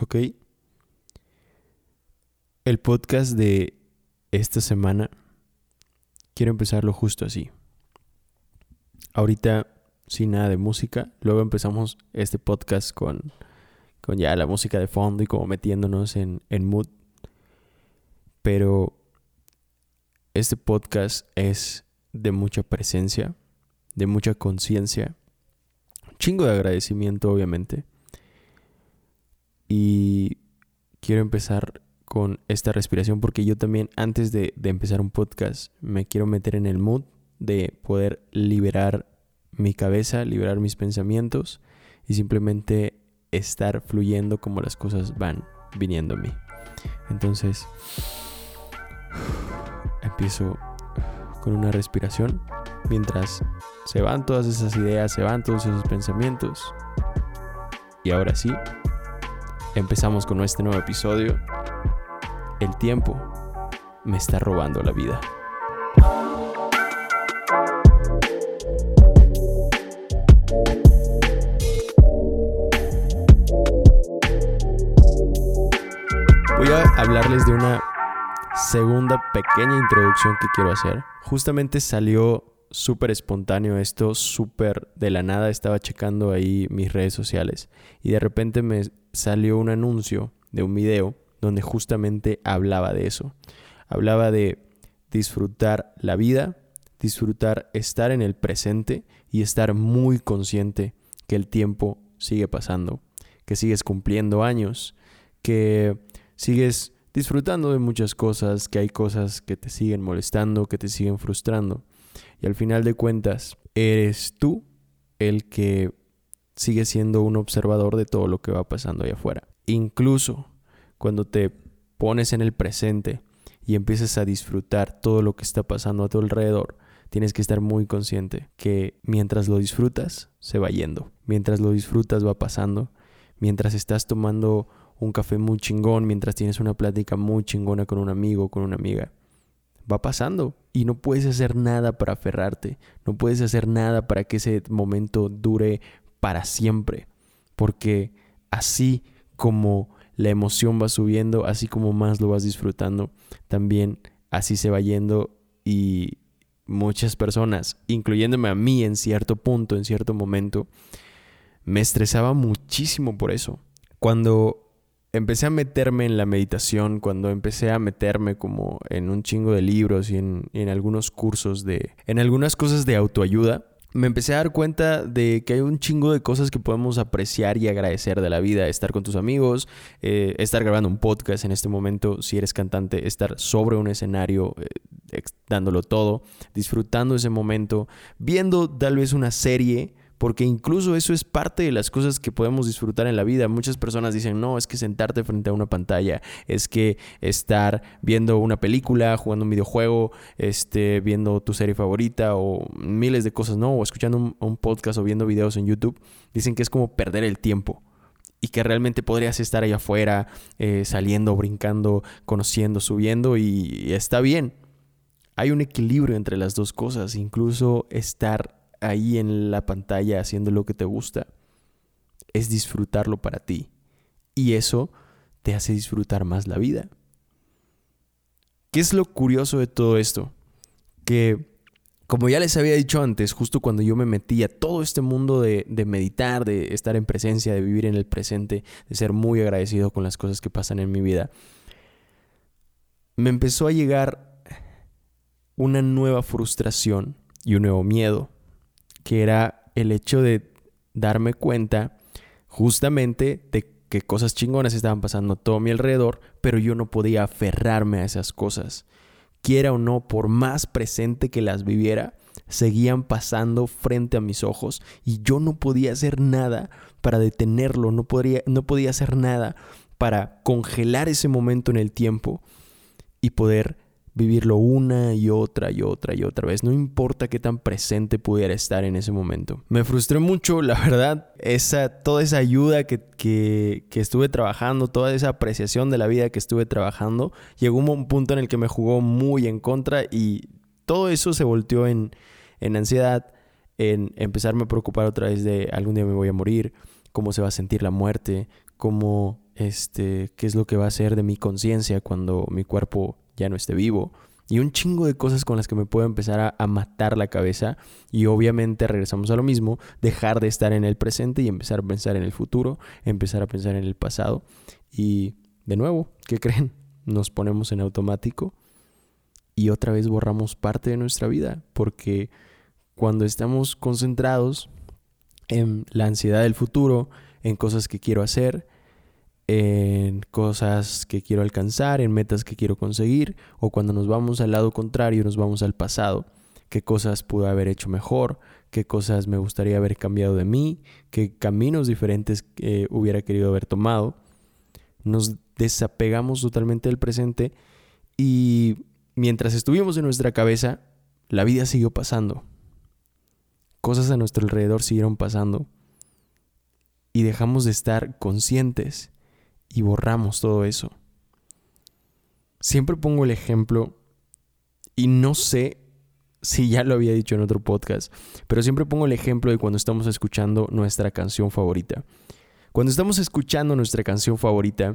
¿ok? El podcast de esta semana quiero empezarlo justo así. Ahorita sin nada de música, luego empezamos este podcast con, con ya la música de fondo y como metiéndonos en, en mood. Pero este podcast es de mucha presencia, de mucha conciencia, chingo de agradecimiento obviamente. Y quiero empezar con esta respiración porque yo también antes de, empezar un podcast me quiero meter en el mood de poder liberar mi cabeza, liberar mis pensamientos y simplemente estar fluyendo como las cosas van viniendo a mí. Entonces, empiezo con una respiración mientras se van todas esas ideas, se van todos esos pensamientos. Y ahora sí, empezamos con este nuevo episodio. El tiempo me está robando la vida. Voy a hablarles de una segunda pequeña introducción que quiero hacer. Justamente salió súper espontáneo esto, súper de la nada. Estaba checando ahí mis redes sociales y de repente me salió un anuncio de un video donde justamente hablaba de eso. Hablaba de disfrutar la vida, disfrutar estar en el presente y estar muy consciente que el tiempo sigue pasando, que sigues cumpliendo años, que sigues disfrutando de muchas cosas, que hay cosas que te siguen molestando, que te siguen frustrando. Y al final de cuentas, eres tú el que sigue siendo un observador de todo lo que va pasando allá afuera. Incluso cuando te pones en el presente y empiezas a disfrutar todo lo que está pasando a tu alrededor, tienes que estar muy consciente que mientras lo disfrutas, se va yendo. Mientras lo disfrutas, va pasando. Mientras estás tomando un café muy chingón, mientras tienes una plática muy chingona con un amigo, con una amiga, va pasando y no puedes hacer nada para aferrarte, no puedes hacer nada para que ese momento dure para siempre, porque así como la emoción va subiendo, así como más lo vas disfrutando, también así se va yendo y muchas personas, incluyéndome a mí en cierto punto, en cierto momento, me estresaba muchísimo por eso. Cuando empecé a meterme en la meditación, cuando empecé a meterme como en un chingo de libros y en, en, algunos cursos de, en algunas cosas de autoayuda, me empecé a dar cuenta de que hay un chingo de cosas que podemos apreciar y agradecer de la vida. Estar con tus amigos, eh, estar grabando un podcast en este momento, si eres cantante, estar sobre un escenario eh, dándolo todo, disfrutando ese momento, viendo tal vez una serie porque incluso eso es parte de las cosas que podemos disfrutar en la vida. Muchas personas dicen, no, es que sentarte frente a una pantalla, es que estar viendo una película, jugando un videojuego, este, viendo tu serie favorita o miles de cosas, no, o escuchando un, podcast o viendo videos en YouTube, dicen que es como perder el tiempo y que realmente podrías estar allá afuera, eh, saliendo, brincando, conociendo, subiendo y está bien. Hay un equilibrio entre las dos cosas, incluso estar ahí en la pantalla haciendo lo que te gusta, es disfrutarlo para ti. Y eso te hace disfrutar más la vida. ¿Qué es lo curioso de todo esto? Que, como ya les había dicho antes, justo cuando yo me metí a todo este mundo de, de, meditar, de estar en presencia, de vivir en el presente, de ser muy agradecido con las cosas que pasan en mi vida, me empezó a llegar una nueva frustración y un nuevo miedo que era el hecho de darme cuenta justamente de que cosas chingonas estaban pasando a todo mi alrededor, pero yo no podía aferrarme a esas cosas. Quiera o no, por más presente que las viviera, seguían pasando frente a mis ojos y yo no podía hacer nada para detenerlo, no, podría, no podía hacer nada para congelar ese momento en el tiempo y poder vivirlo una y otra y otra y otra vez, no importa qué tan presente pudiera estar en ese momento. Me frustré mucho, la verdad, esa, toda esa ayuda que, que, que estuve trabajando, toda esa apreciación de la vida que estuve trabajando, llegó un punto en el que me jugó muy en contra y todo eso se volteó en, en ansiedad, en empezarme a preocupar otra vez de algún día me voy a morir, cómo se va a sentir la muerte, cómo este, qué es lo que va a hacer de mi conciencia cuando mi cuerpo ya no esté vivo. Y un chingo de cosas con las que me puedo empezar a, matar la cabeza. Y obviamente regresamos a lo mismo, dejar de estar en el presente y empezar a pensar en el futuro, empezar a pensar en el pasado. Y de nuevo, ¿qué creen? Nos ponemos en automático y otra vez borramos parte de nuestra vida. Porque cuando estamos concentrados en la ansiedad del futuro, en cosas que quiero hacer, en cosas que quiero alcanzar, en metas que quiero conseguir, o cuando nos vamos al lado contrario, nos vamos al pasado, qué cosas pude haber hecho mejor, qué cosas me gustaría haber cambiado de mí, qué caminos diferentes hubiera querido haber tomado. Nos desapegamos totalmente del presente y mientras estuvimos en nuestra cabeza, la vida siguió pasando. Cosas a nuestro alrededor siguieron pasando y dejamos de estar conscientes y borramos todo eso. Siempre pongo el ejemplo y no sé si ya lo había dicho en otro podcast, pero siempre pongo el ejemplo de cuando estamos escuchando nuestra canción favorita. Cuando estamos escuchando nuestra canción favorita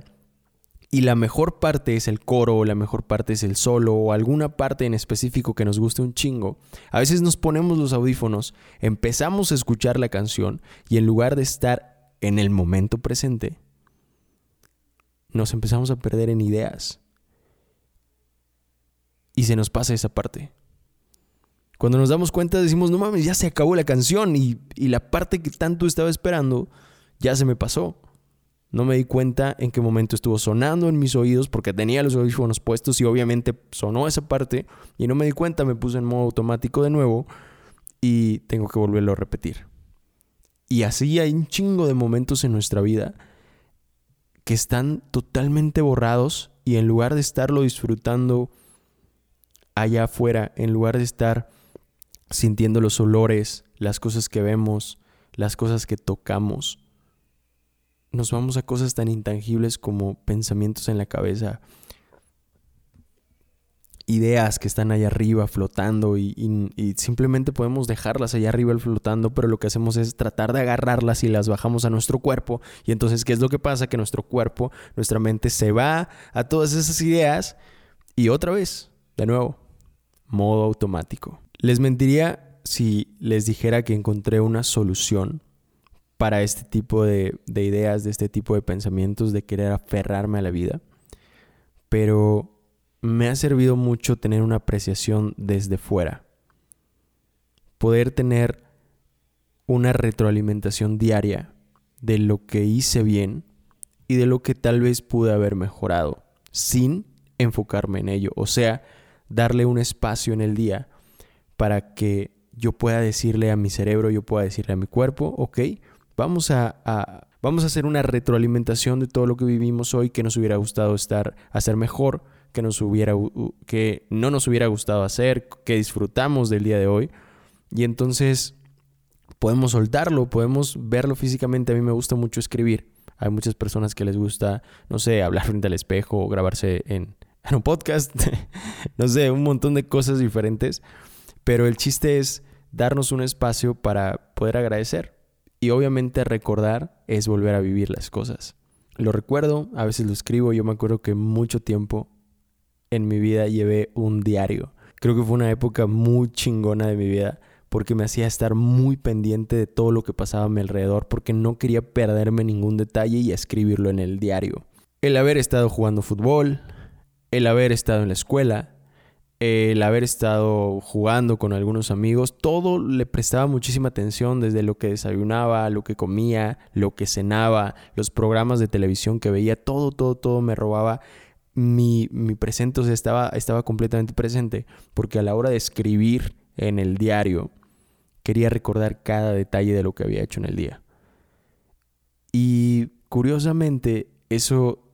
y la mejor parte es el coro, o la mejor parte es el solo, o alguna parte en específico que nos guste un chingo, a veces nos ponemos los audífonos, empezamos a escuchar la canción y en lugar de estar en el momento presente, nos empezamos a perder en ideas. Y se nos pasa esa parte. Cuando nos damos cuenta decimos, no mames, ya se acabó la canción y, y, la parte que tanto estaba esperando ya se me pasó. No me di cuenta en qué momento estuvo sonando en mis oídos porque tenía los audífonos puestos y obviamente sonó esa parte y no me di cuenta, me puse en modo automático de nuevo y tengo que volverlo a repetir. Y así hay un chingo de momentos en nuestra vida que están totalmente borrados y en lugar de estarlo disfrutando allá afuera, en lugar de estar sintiendo los olores, las cosas que vemos, las cosas que tocamos, nos vamos a cosas tan intangibles como pensamientos en la cabeza, ideas que están allá arriba flotando y, simplemente podemos dejarlas allá arriba flotando, pero lo que hacemos es tratar de agarrarlas y las bajamos a nuestro cuerpo. Y entonces, ¿qué es lo que pasa? Que nuestro cuerpo, nuestra mente se va a todas esas ideas y otra vez, de nuevo, modo automático. Les mentiría si les dijera que encontré una solución para este tipo de, de ideas, de este tipo de pensamientos, de querer aferrarme a la vida. Pero me ha servido mucho tener una apreciación desde fuera. Poder tener una retroalimentación diaria de lo que hice bien y de lo que tal vez pude haber mejorado sin enfocarme en ello. O sea, darle un espacio en el día para que yo pueda decirle a mi cerebro, yo pueda decirle a mi cuerpo, ok, vamos a, vamos a hacer una retroalimentación de todo lo que vivimos hoy que nos hubiera gustado estar, hacer mejor que, no nos hubiera gustado hacer, que disfrutamos del día de hoy. Y entonces podemos soltarlo, podemos verlo físicamente. A mí me gusta mucho escribir. Hay muchas personas que les gusta, no sé, hablar frente al espejo o grabarse en, en un podcast. no sé, un montón de cosas diferentes. Pero el chiste es darnos un espacio para poder agradecer. Y obviamente recordar es volver a vivir las cosas. Lo recuerdo, a veces lo escribo. Yo me acuerdo que mucho tiempo en mi vida llevé un diario. Creo que fue una época muy chingona de mi vida porque me hacía estar muy pendiente de todo lo que pasaba a mi alrededor porque no quería perderme ningún detalle y escribirlo en el diario. El haber estado jugando fútbol, el haber estado en la escuela, el haber estado jugando con algunos amigos, todo le prestaba muchísima atención desde lo que desayunaba, lo que comía, lo que cenaba, los programas de televisión que veía, todo, todo, todo me robaba mi, mi presente, estaba, estaba completamente presente, porque a la hora de escribir en el diario, quería recordar cada detalle de lo que había hecho en el día. Y curiosamente, eso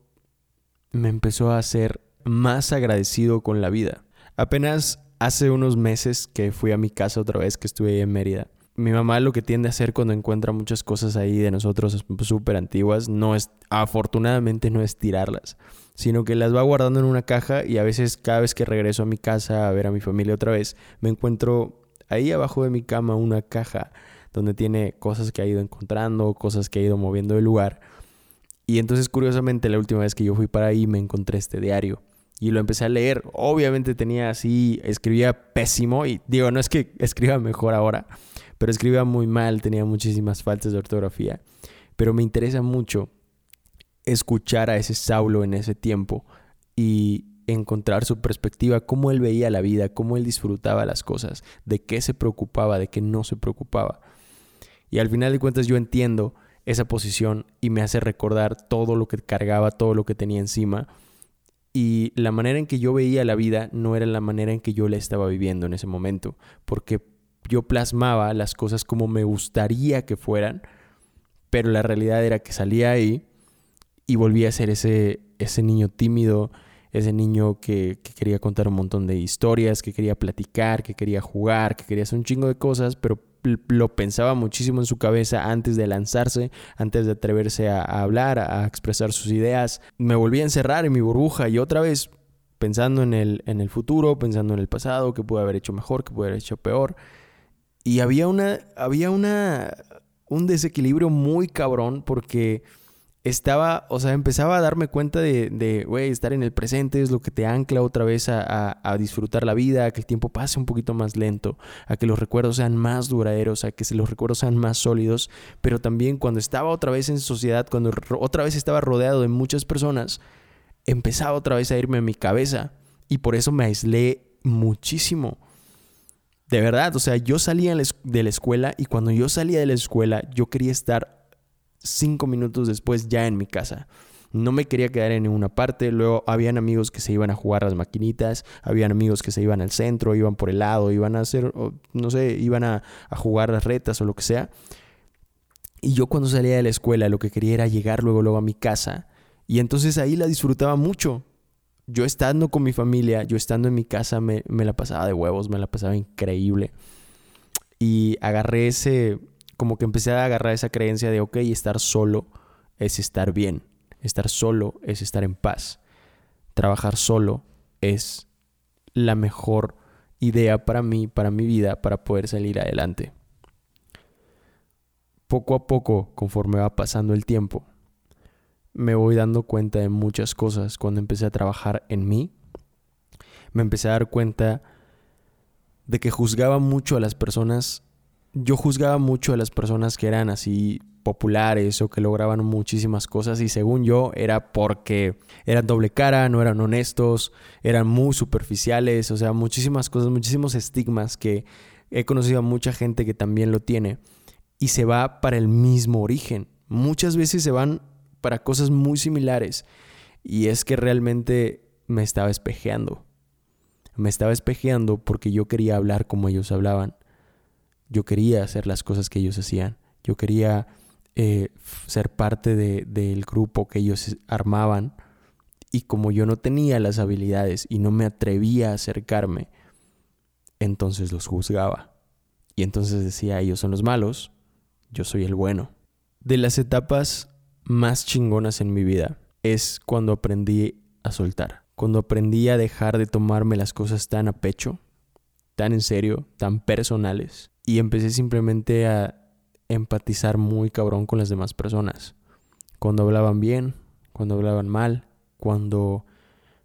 me empezó a hacer más agradecido con la vida. Apenas hace unos meses que fui a mi casa otra vez, que estuve en Mérida, mi mamá lo que tiende a hacer cuando encuentra muchas cosas ahí de nosotros súper antiguas, no es, afortunadamente no es tirarlas, sino que las va guardando en una caja y a veces cada vez que regreso a mi casa a ver a mi familia otra vez, me encuentro ahí abajo de mi cama una caja donde tiene cosas que ha ido encontrando, cosas que ha ido moviendo de lugar. Y entonces, curiosamente, la última vez que yo fui para ahí me encontré este diario y lo empecé a leer. Obviamente tenía así, escribía pésimo y digo, no es que escriba mejor ahora, pero escribía muy mal, tenía muchísimas faltas de ortografía. Pero me interesa mucho escuchar a ese Saulo en ese tiempo y encontrar su perspectiva, cómo él veía la vida, cómo él disfrutaba las cosas, de qué se preocupaba, de qué no se preocupaba. Y al final de cuentas yo entiendo esa posición y me hace recordar todo lo que cargaba, todo lo que tenía encima. Y la manera en que yo veía la vida no era la manera en que yo la estaba viviendo en ese momento, porque yo plasmaba las cosas como me gustaría que fueran, pero la realidad era que salía ahí y volvía a ser ese, ese niño tímido, ese niño que, que, quería contar un montón de historias, que quería platicar, que quería jugar, que quería hacer un chingo de cosas, pero lo pensaba muchísimo en su cabeza antes de lanzarse, antes de atreverse a, hablar, a, expresar sus ideas. Me volví a encerrar en mi burbuja y otra vez pensando en el, en el futuro, pensando en el pasado, qué pude haber hecho mejor, qué pude haber hecho peor. Y había una, había una, un desequilibrio muy cabrón porque estaba, o sea, empezaba a darme cuenta de, güey, estar en el presente es lo que te ancla otra vez a, a, disfrutar la vida, a que el tiempo pase un poquito más lento, a que los recuerdos sean más duraderos, a que los recuerdos sean más sólidos, pero también cuando estaba otra vez en sociedad, cuando otra vez estaba rodeado de muchas personas, empezaba otra vez a irme a mi cabeza y por eso me aislé muchísimo. De verdad, o sea, yo salía de la escuela y cuando yo salía de la escuela yo quería estar cinco minutos después ya en mi casa. No me quería quedar en ninguna parte. Luego habían amigos que se iban a jugar las maquinitas, habían amigos que se iban al centro, iban por el lado, iban a hacer, no sé, iban a, a jugar las retas o lo que sea. Y yo cuando salía de la escuela lo que quería era llegar luego, luego a mi casa. Y entonces ahí la disfrutaba mucho. Yo estando con mi familia, yo estando en mi casa, me, me la pasaba de huevos, me la pasaba increíble. Y agarré ese, como que empecé a agarrar esa creencia de, ok, estar solo es estar bien, estar solo es estar en paz, trabajar solo es la mejor idea para mí, para mi vida, para poder salir adelante. Poco a poco, conforme va pasando el tiempo, me voy dando cuenta de muchas cosas. Cuando empecé a trabajar en mí, me empecé a dar cuenta de que juzgaba mucho a las personas yo juzgaba mucho a las personas que eran así populares o que lograban muchísimas cosas y según yo era porque eran doble cara, no eran honestos, eran muy superficiales, o sea, muchísimas cosas, muchísimos estigmas que he conocido a mucha gente que también lo tiene y se va para el mismo origen. Muchas veces se van para cosas muy similares y es que realmente me estaba espejeando. Me estaba espejeando porque yo quería hablar como ellos hablaban yo quería hacer las cosas que ellos hacían. Yo quería eh, ser parte del grupo que ellos armaban. Y como yo no tenía las habilidades y no me atrevía a acercarme, entonces los juzgaba. Y entonces decía, ellos son los malos, yo soy el bueno. De las etapas más chingonas en mi vida es cuando aprendí a soltar. Cuando aprendí a dejar de tomarme las cosas tan a pecho, tan en serio, tan personales y empecé simplemente a empatizar muy cabrón con las demás personas. Cuando hablaban bien, cuando hablaban mal, cuando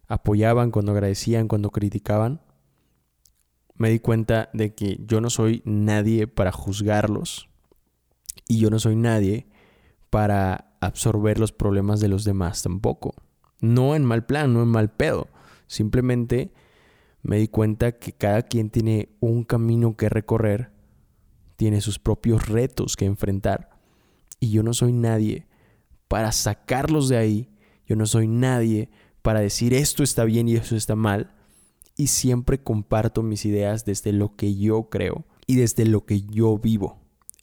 apoyaban, cuando agradecían, cuando criticaban, me di cuenta de que yo no soy nadie para juzgarlos y yo no soy nadie para absorber los problemas de los demás tampoco. No en mal plan, no en mal pedo. Simplemente me di cuenta que cada quien tiene un camino que recorrer tiene sus propios retos que enfrentar. Y yo no soy nadie para sacarlos de ahí. Yo no soy nadie para decir esto está bien y eso está mal. Y siempre comparto mis ideas desde lo que yo creo y desde lo que yo vivo.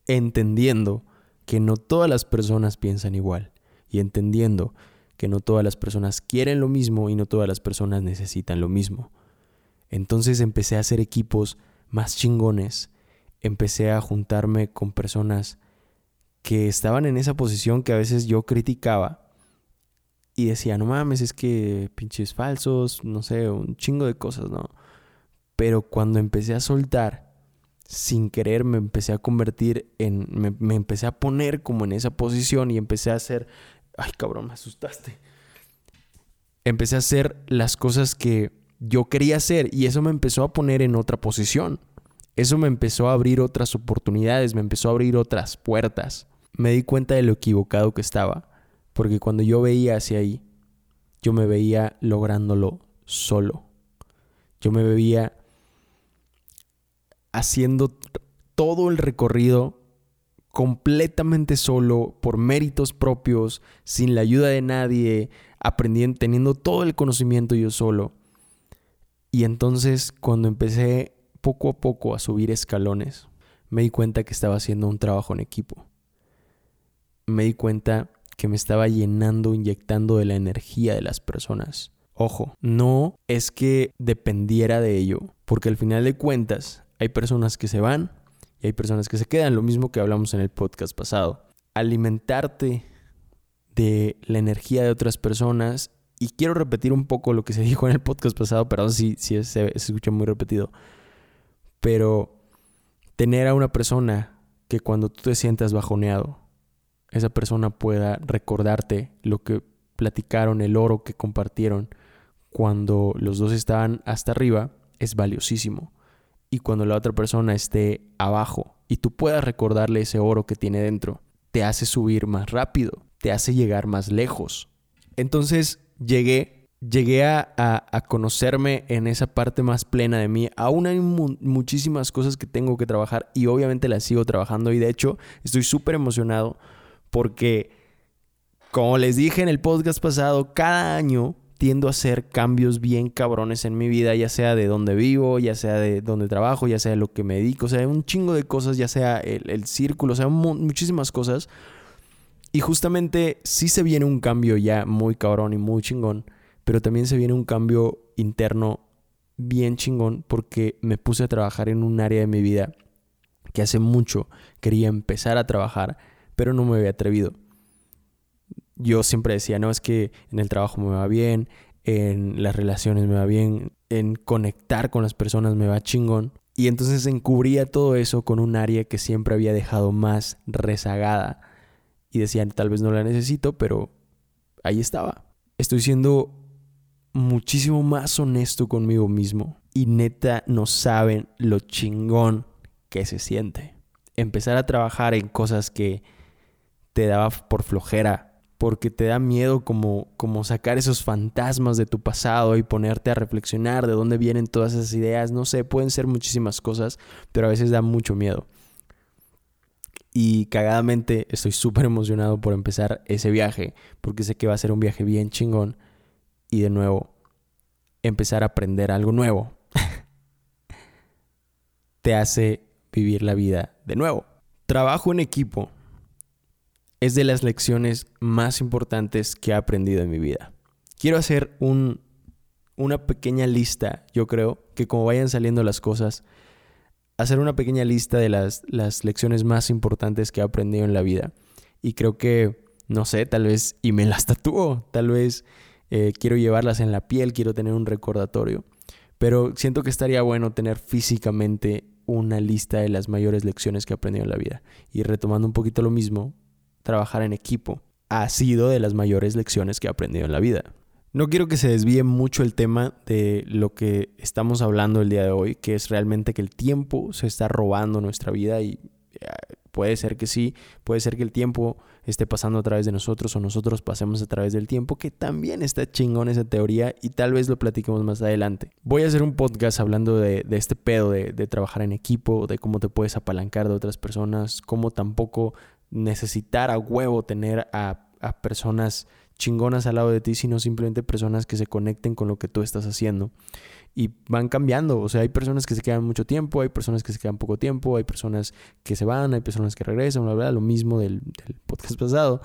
Entendiendo que no todas las personas piensan igual. Y entendiendo que no todas las personas quieren lo mismo y no todas las personas necesitan lo mismo. Entonces empecé a hacer equipos más chingones empecé a juntarme con personas que estaban en esa posición que a veces yo criticaba y decía, no mames, es que pinches falsos, no sé, un chingo de cosas, ¿no? Pero cuando empecé a soltar, sin querer me empecé a convertir en, me, empecé a poner como en esa posición y empecé a hacer, Ay, cabrón, me asustaste. Empecé a hacer las cosas que yo quería hacer y eso me empezó a poner en otra posición. Eso me empezó a abrir otras oportunidades, me empezó a abrir otras puertas. Me di cuenta de lo equivocado que estaba, porque cuando yo veía hacia ahí, yo me veía lográndolo solo. Yo me veía haciendo todo el recorrido completamente solo, por méritos propios, sin la ayuda de nadie, aprendiendo, teniendo todo el conocimiento yo solo. Y entonces cuando empecé poco a poco a subir escalones, me di cuenta que estaba haciendo un trabajo en equipo. Me di cuenta que me estaba llenando, inyectando de la energía de las personas. Ojo, no es que dependiera de ello, porque al final de cuentas hay personas que se van y hay personas que se quedan, lo mismo que hablamos en el podcast pasado. Alimentarte de la energía de otras personas, y quiero repetir un poco lo que se dijo en el podcast pasado, perdón si, si se, se escucha muy repetido, pero tener a una persona que cuando tú te sientas bajoneado, esa persona pueda recordarte lo que platicaron, el oro que compartieron cuando los dos estaban hasta arriba, es valiosísimo. Y cuando la otra persona esté abajo y tú puedas recordarle ese oro que tiene dentro, te hace subir más rápido, te hace llegar más lejos. Entonces llegué llegué a, conocerme en esa parte más plena de mí. Aún hay muchísimas cosas que tengo que trabajar y obviamente las sigo trabajando y de hecho estoy súper emocionado porque, como les dije en el podcast pasado, cada año tiendo a hacer cambios bien cabrones en mi vida, ya sea de donde vivo, ya sea de donde trabajo, ya sea de lo que me dedico, o sea, un chingo de cosas, ya sea el, el círculo, o sea, muchísimas cosas. Y justamente sí se viene un cambio ya muy cabrón y muy chingón pero también se viene un cambio interno bien chingón porque me puse a trabajar en un área de mi vida que hace mucho quería empezar a trabajar, pero no me había atrevido. Yo siempre decía, no, es que en el trabajo me va bien, en las relaciones me va bien, en conectar con las personas me va chingón. Y entonces encubría todo eso con un área que siempre había dejado más rezagada. Y decía, tal vez no la necesito, pero ahí estaba. Estoy siendo muchísimo más honesto conmigo mismo. Y neta no saben lo chingón que se siente. Empezar a trabajar en cosas que te daba por flojera, porque te da miedo como, como sacar esos fantasmas de tu pasado y ponerte a reflexionar de dónde vienen todas esas ideas. No sé, pueden ser muchísimas cosas, pero a veces da mucho miedo. Y cagadamente estoy súper emocionado por empezar ese viaje, porque sé que va a ser un viaje bien chingón y de nuevo empezar a aprender algo nuevo te hace vivir la vida de nuevo. Trabajo en equipo es de las lecciones más importantes que he aprendido en mi vida. Quiero hacer un, una pequeña lista, yo creo, que como vayan saliendo las cosas, hacer una pequeña lista de las, las lecciones más importantes que he aprendido en la vida. Y creo que, no sé, tal vez, y me las tatúo, tal vez eh, quiero llevarlas en la piel, quiero tener un recordatorio. Pero siento que estaría bueno tener físicamente una lista de las mayores lecciones que he aprendido en la vida. Y retomando un poquito lo mismo, trabajar en equipo ha sido de las mayores lecciones que he aprendido en la vida. No quiero que se desvíe mucho el tema de lo que estamos hablando el día de hoy, que es realmente que el tiempo se está robando nuestra vida y eh, puede ser que sí, puede ser que el tiempo esté pasando a través de nosotros o nosotros pasemos a través del tiempo, que también está chingón esa teoría y tal vez lo platiquemos más adelante. Voy a hacer un podcast hablando de, este pedo de, trabajar en equipo, de cómo te puedes apalancar de otras personas, cómo tampoco necesitar a huevo tener a, a personas chingonas al lado de ti, sino simplemente personas que se conecten con lo que tú estás haciendo y van cambiando. O sea, hay personas que se quedan mucho tiempo, hay personas que se quedan poco tiempo, hay personas que se van, hay personas que regresan, bla, bla, lo mismo del, podcast pasado.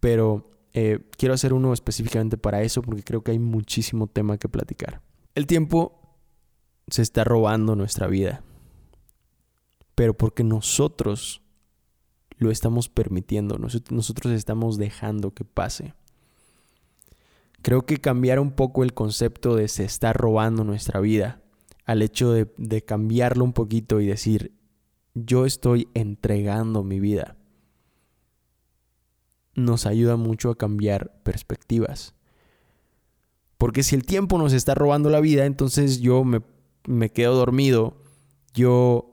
Pero eh, quiero hacer uno específicamente para eso porque creo que hay muchísimo tema que platicar. El tiempo se está robando nuestra vida, pero porque nosotros lo estamos permitiendo, nosotros estamos dejando que pase. Creo que cambiar un poco el concepto de se está robando nuestra vida al hecho de, cambiarlo un poquito y decir, yo estoy entregando mi vida. nos ayuda mucho a cambiar perspectivas. Porque si el tiempo nos está robando la vida, entonces yo me, me quedo dormido, yo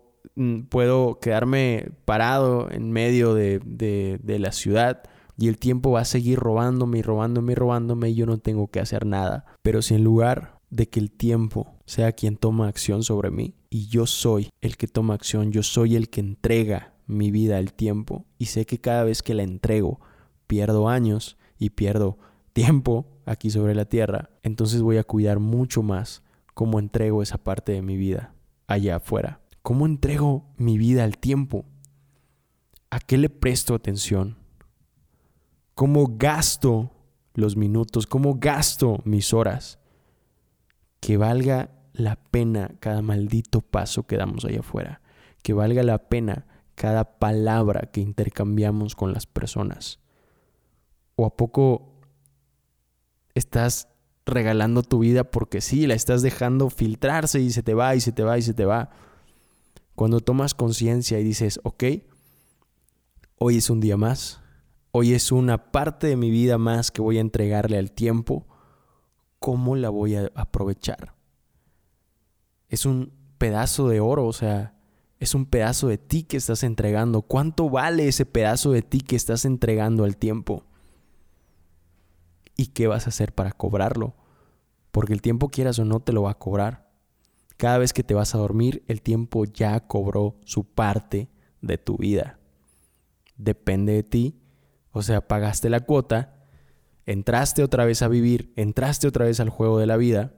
puedo quedarme parado en medio de, de, de la ciudad y el tiempo va a seguir robándome y robándome y robándome y yo no tengo que hacer nada. Pero si en lugar de que el tiempo sea quien toma acción sobre mí y yo soy el que toma acción, yo soy el que entrega mi vida al tiempo y sé que cada vez que la entrego pierdo años y pierdo tiempo aquí sobre la tierra, entonces voy a cuidar mucho más cómo entrego esa parte de mi vida allá afuera. ¿Cómo entrego mi vida al tiempo? ¿A qué le presto atención? ¿Cómo gasto los minutos? ¿Cómo gasto mis horas? Que valga la pena cada maldito paso que damos allá afuera. Que valga la pena cada palabra que intercambiamos con las personas. ¿O a poco estás regalando tu vida porque sí, la estás dejando filtrarse y se te va y se te va y se te va? Cuando tomas conciencia y dices, ok, hoy es un día más, hoy es una parte de mi vida más que voy a entregarle al tiempo, ¿cómo la voy a aprovechar? Es un pedazo de oro, o sea, es un pedazo de ti que estás entregando. ¿Cuánto vale ese pedazo de ti que estás entregando al tiempo? ¿Y qué vas a hacer para cobrarlo? Porque el tiempo quieras o no te lo va a cobrar. Cada vez que te vas a dormir, el tiempo ya cobró su parte de tu vida. Depende de ti. O sea, pagaste la cuota, entraste otra vez a vivir, entraste otra vez al juego de la vida.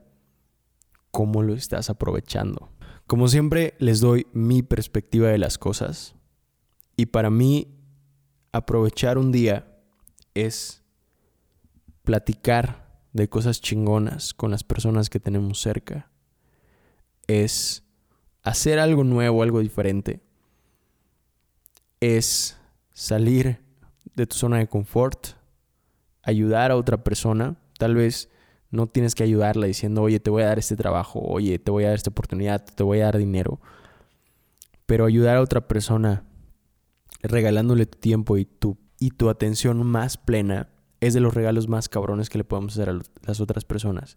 ¿Cómo lo estás aprovechando? Como siempre, les doy mi perspectiva de las cosas. Y para mí, aprovechar un día es platicar de cosas chingonas con las personas que tenemos cerca. Es hacer algo nuevo, algo diferente. Es salir de tu zona de confort, ayudar a otra persona, tal vez no tienes que ayudarla diciendo, oye, te voy a dar este trabajo, oye, te voy a dar esta oportunidad, te voy a dar dinero. Pero ayudar a otra persona regalándole tu tiempo y tu, y tu atención más plena es de los regalos más cabrones que le podemos hacer a las otras personas.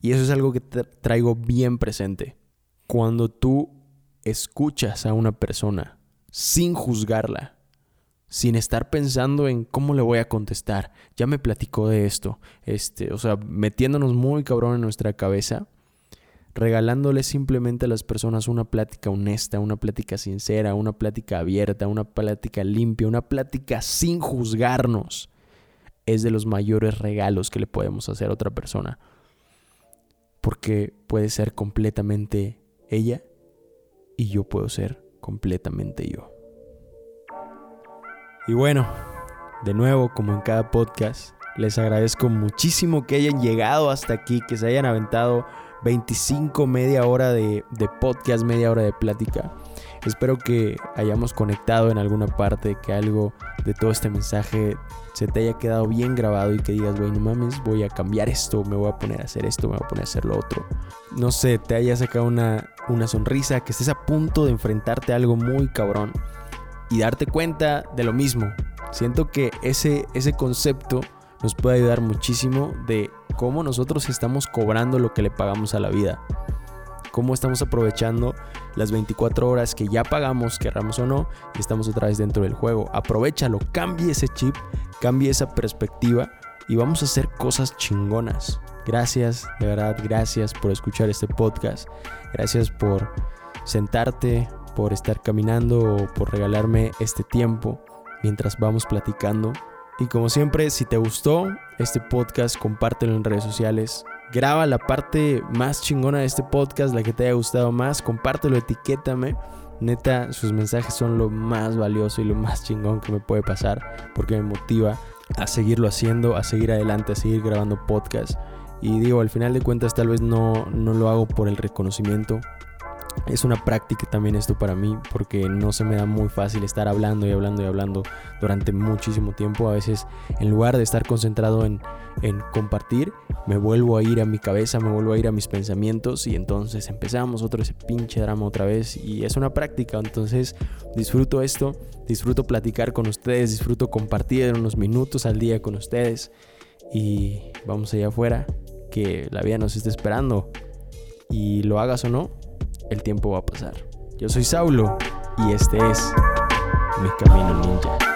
Y eso es algo que traigo bien presente. Cuando tú escuchas a una persona sin juzgarla, sin estar pensando en cómo le voy a contestar. Ya me platicó de esto. Este, o sea, metiéndonos muy cabrón en nuestra cabeza, regalándole simplemente a las personas una plática honesta, una plática sincera, una plática abierta, una plática limpia, una plática sin juzgarnos. Es de los mayores regalos que le podemos hacer a otra persona. Porque puede ser completamente ella y yo puedo ser completamente yo. Y bueno, de nuevo, como en cada podcast, les agradezco muchísimo que hayan llegado hasta aquí, que se hayan aventado 25, media hora de, podcast, media hora de plática. Espero que hayamos conectado en alguna parte, que algo de todo este mensaje se te haya quedado bien grabado y que digas, güey, no mames, voy a cambiar esto, me voy a poner a hacer esto, me voy a poner a hacer lo otro. No sé, te haya sacado una, una sonrisa, que estés a punto de enfrentarte a algo muy cabrón y darte cuenta de lo mismo. Siento que ese, ese concepto nos puede ayudar muchísimo de cómo nosotros estamos cobrando lo que le pagamos a la vida. Cómo estamos aprovechando las 24 horas que ya pagamos, querramos o no, y estamos otra vez dentro del juego. Aprovechalo, cambie ese chip, cambie esa perspectiva y vamos a hacer cosas chingonas. Gracias, de verdad, gracias por escuchar este podcast. Gracias por sentarte, por estar caminando o por regalarme este tiempo mientras vamos platicando. Y como siempre, si te gustó este podcast, compártelo en redes sociales. Graba la parte más chingona de este podcast, la que te haya gustado más. Compártelo, etiquétame. Neta, sus mensajes son lo más valioso y lo más chingón que me puede pasar porque me motiva a seguirlo haciendo, a seguir adelante, a seguir grabando podcast. Y digo, al final de cuentas tal vez no, no lo hago por el reconocimiento, es una práctica también esto para mí porque no se me da muy fácil estar hablando y hablando y hablando durante muchísimo tiempo. A veces en lugar de estar concentrado en, en, compartir, me vuelvo a ir a mi cabeza, me vuelvo a ir a mis pensamientos y entonces empezamos otro ese pinche drama otra vez y es una práctica. Entonces disfruto esto, disfruto platicar con ustedes, disfruto compartir unos minutos al día con ustedes y vamos allá afuera que la vida nos está esperando y lo hagas o no el tiempo va a pasar. Yo soy Saulo y este es Mi Camino Ninja.